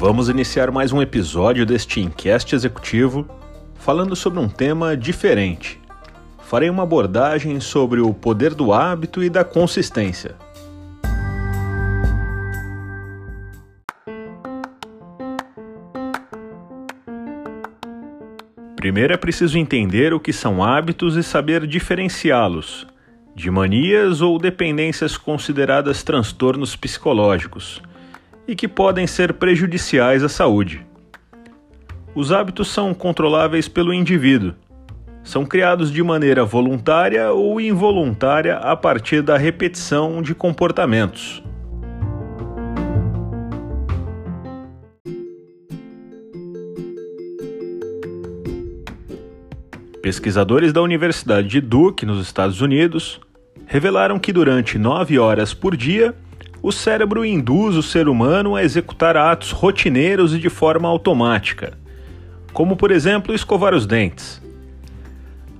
Vamos iniciar mais um episódio deste Incast Executivo falando sobre um tema diferente. Farei uma abordagem sobre o poder do hábito e da consistência. Primeiro é preciso entender o que são hábitos e saber diferenciá-los de manias ou dependências consideradas transtornos psicológicos e que podem ser prejudiciais à saúde. Os hábitos são controláveis pelo indivíduo. São criados de maneira voluntária ou involuntária a partir da repetição de comportamentos. Pesquisadores da Universidade de Duke, nos Estados Unidos, revelaram que durante nove horas por dia, o cérebro induz o ser humano a executar atos rotineiros e de forma automática, como, por exemplo, escovar os dentes.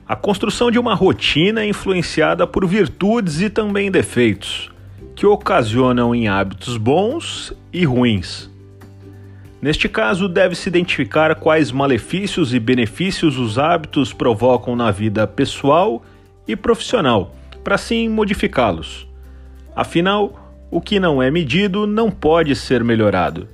A construção de uma rotina é influenciada por virtudes e também defeitos, que ocasionam em hábitos bons e ruins. Neste caso, deve-se identificar quais malefícios e benefícios os hábitos provocam na vida pessoal e profissional, para assim modificá-los. Afinal, o que não é medido não pode ser melhorado.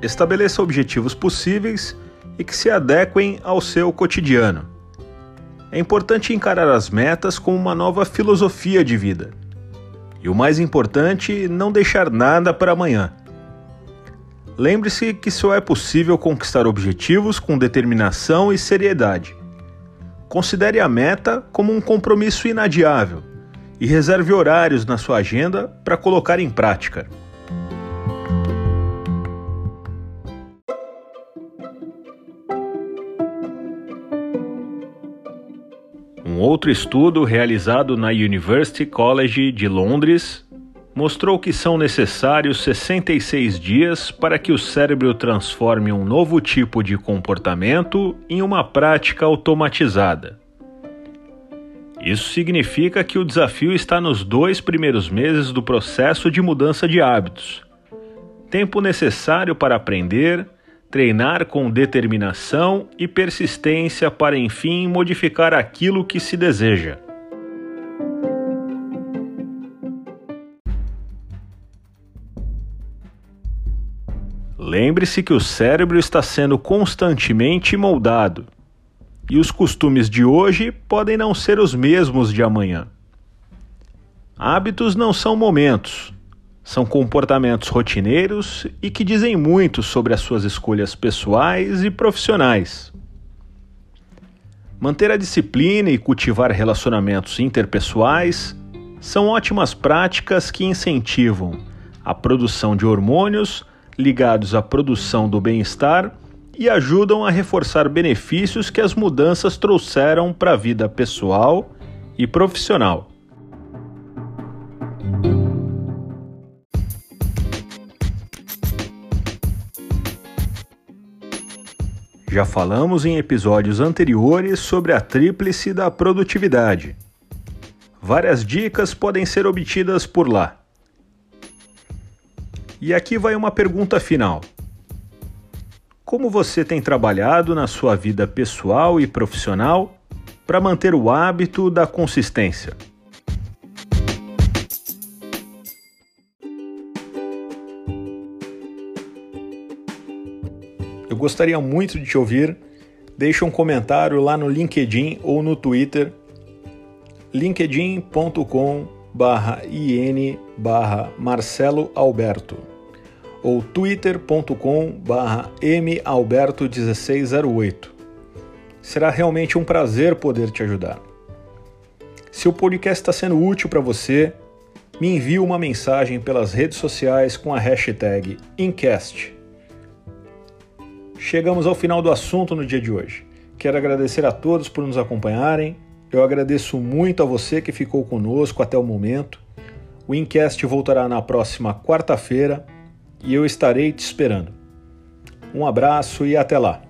Estabeleça objetivos possíveis e que se adequem ao seu cotidiano é importante encarar as metas como uma nova filosofia de vida. E o mais importante, não deixar nada para amanhã. Lembre-se que só é possível conquistar objetivos com determinação e seriedade. Considere a meta como um compromisso inadiável e reserve horários na sua agenda para colocar em prática. outro estudo realizado na University College de Londres mostrou que são necessários 66 dias para que o cérebro transforme um novo tipo de comportamento em uma prática automatizada. Isso significa que o desafio está nos dois primeiros meses do processo de mudança de hábitos. Tempo necessário para aprender, treinar com determinação e persistência para enfim modificar aquilo que se deseja. Lembre-se que o cérebro está sendo constantemente moldado e os costumes de hoje podem não ser os mesmos de amanhã. Hábitos não são momentos, são comportamentos rotineiros e que dizem muito sobre as suas escolhas pessoais e profissionais. Manter a disciplina e cultivar relacionamentos interpessoais são ótimas práticas que incentivam a produção de hormônios ligados à produção do bem-estar e ajudam a reforçar benefícios que as mudanças trouxeram para a vida pessoal e profissional. Já falamos em episódios anteriores sobre a tríplice da produtividade. Várias dicas podem ser obtidas por lá. E aqui vai uma pergunta final. Como você tem trabalhado na sua vida pessoal e profissional para manter o hábito da consistência? Eu gostaria muito de te ouvir. Deixe um comentário lá no LinkedIn ou no Twitter linkedin.com in Marcelo Alberto ou twitter.com malberto1608. Será realmente um prazer poder te ajudar. Se o podcast está sendo útil para você, me envie uma mensagem pelas redes sociais com a hashtag Incast. Chegamos ao final do assunto no dia de hoje. Quero agradecer a todos por nos acompanharem. Eu agradeço muito a você que ficou conosco até o momento. O Incast voltará na próxima quarta-feira e eu estarei te esperando. Um abraço e até lá!